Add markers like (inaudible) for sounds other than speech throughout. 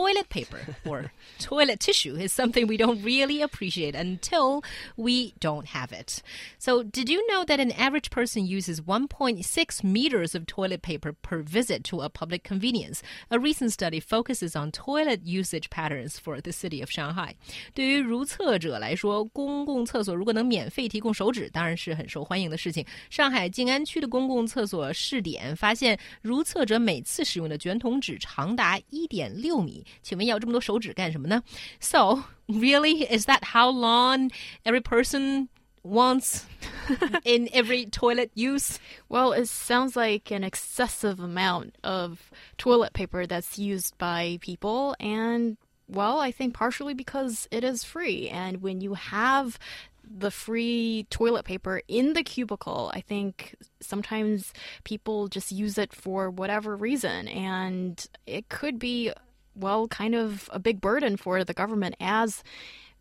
toilet paper or toilet tissue is something we don't really appreciate until we don't have it. So, did you know that an average person uses 1.6 meters of toilet paper per visit to a public convenience? A recent study focuses on toilet usage patterns for the city of Shanghai. 对于如厕者来说，公共厕所如果能免费提供手纸，当然是很受欢迎的事情。上海静安区的公共厕所试点发现，如厕者每次使用的卷筒纸长达1.6米。 请问要这么多手纸干什么呢？So really is that how long every person? wants (laughs) in every toilet use? Well, it sounds like an excessive amount of toilet paper that's used by people and well, I think partially because it is free and when you have the free toilet paper in the cubicle. I think sometimes people just use it for whatever reason, and it could be well, kind of a big burden for the government as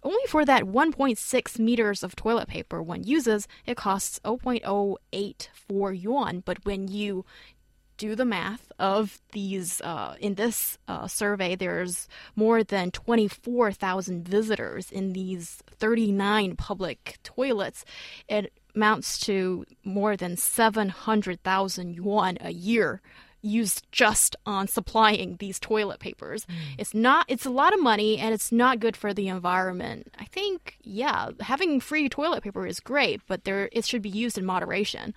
only for that 1.6 meters of toilet paper one uses, it costs 0.084 yuan. But when you do the math of these, uh, in this uh, survey, there's more than 24,000 visitors in these 39 public toilets. It amounts to more than 700,000 yuan a year used just on supplying these toilet papers. Mm. It's not it's a lot of money and it's not good for the environment. I think yeah, having free toilet paper is great, but there it should be used in moderation.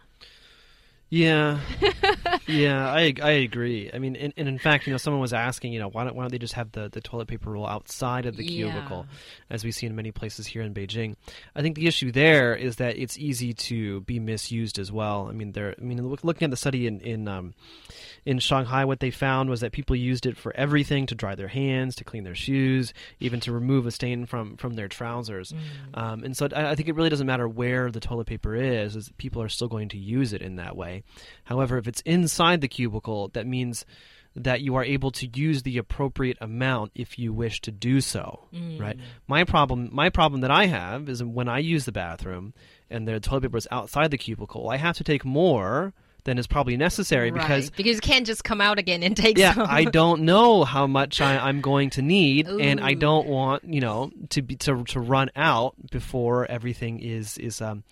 Yeah, (laughs) yeah, I I agree. I mean, and, and, in fact, you know, someone was asking, you know, why don't why don't they just have the, the toilet paper roll outside of the yeah. cubicle, as we see in many places here in Beijing? I think the issue there is that it's easy to be misused as well. I mean, there. I mean, looking at the study in in um, in Shanghai, what they found was that people used it for everything to dry their hands, to clean their shoes, even to remove a stain from from their trousers. Mm. Um, and so I, I think it really doesn't matter where the toilet paper is, is people are still going to use it in that way. However, if it's inside the cubicle, that means that you are able to use the appropriate amount if you wish to do so mm. right my problem my problem that i have is when i use the bathroom and the toilet paper is outside the cubicle i have to take more than is probably necessary right. because because you can't just come out again and take yeah some. I don't know how much I, am going to need Ooh. and I don't want you know to be to to run out before everything is is um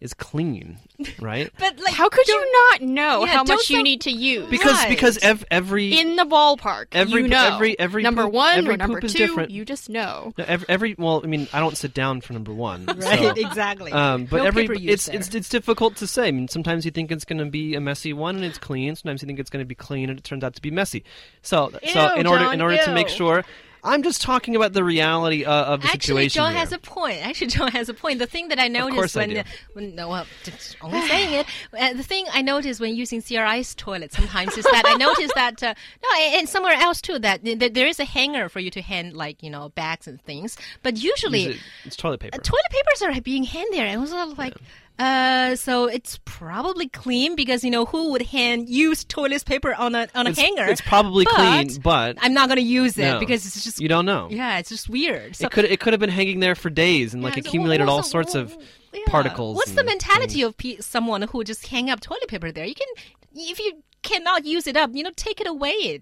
is clean, right? (laughs) but like, how could you not know yeah, how much you need to use? Because right. because ev- every in the ballpark, every you know. every every number poop, one every or number two, different. you just know. No, every, every, well, I mean, I don't sit down for number one, right? So, (laughs) exactly. Um, but no every it's there. it's it's difficult to say. I mean, sometimes you think it's going to be a messy one and it's clean. Sometimes you think it's going to be clean and it turns out to be messy. So ew, so in order John, in order ew. to make sure I'm just talking about the reality uh, of the Actually, situation. John here. has a point. Actually, John has a point. The thing that I noticed when, I when no, well, only saying it. Uh, the thing I noticed when using CRI's toilet sometimes is that I noticed that uh, no, and somewhere else too that, that there is a hanger for you to hang like you know bags and things. But usually, it, it's toilet paper. Toilet papers are being hanged there, and it was like. Yeah. Uh, so it's probably clean because you know who would hand use toilet paper on a on a it's, hanger. It's probably but clean, but I'm not gonna use it no, because it's just you don't know. Yeah, it's just weird. So, it could it could have been hanging there for days and yeah, like accumulated also, all sorts of yeah. particles. What's the mentality things. of someone who just hang up toilet paper there? You can if you cannot use it up, you know, take it away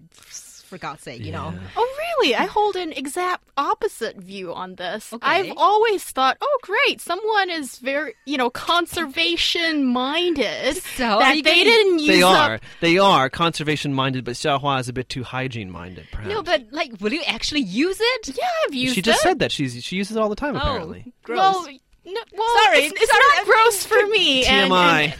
for God's sake, you know. Oh, really? I hold an exact opposite view on this. Okay. I've always thought, oh, great, someone is very, you know, conservation minded. (laughs) So that they getting... didn't use They are. Up... They are conservation minded, but Xiaohua is a bit too hygiene minded, perhaps. No, but like, will you actually use it? Yeah, I've used it. she it. just said that she's she uses it all the time. Oh, apparently. gross. Well, no, well, Sorry, it's, it's sorry, not gross for me. and- TMI. and-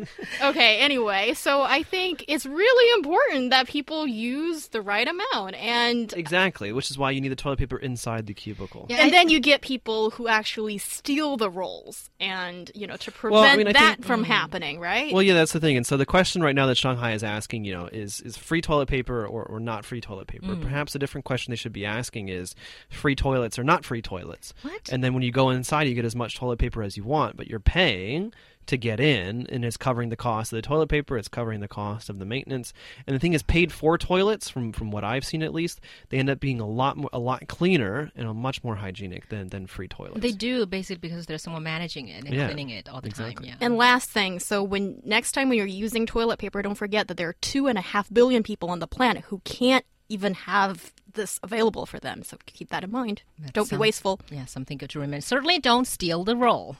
(laughs) okay, anyway, so I think it's really important that people use the right amount and exactly, which is why you need the toilet paper inside the cubicle. Yeah, and then you get people who actually steal the rolls and, you know, to prevent Well, I mean, that think- from happening, right? Well, yeah, that's the thing. And so the question right now that Shanghai is asking, you know, is is free toilet paper or, or not free toilet paper? Mm. Perhaps a different question they should be asking is free toilets or not free toilets. What? And then when you go inside, you get as much toilet paper as you want, but you're paying to get in, and it's covering the cost of the toilet paper. It's covering the cost of the maintenance. And the thing is, paid for toilets, from from what I've seen at least, they end up being a lot more, a lot cleaner and a much more hygienic than than free toilets. They do basically because there's someone managing it and Yeah, cleaning it all the exactly. time. Yeah. And last thing, so when next time when you're using toilet paper, don't forget that there are two and a half billion people on the planet who can't even have this available for them. So keep that in mind. That don't be wasteful. yeah, something good to remember. Certainly don't steal the roll.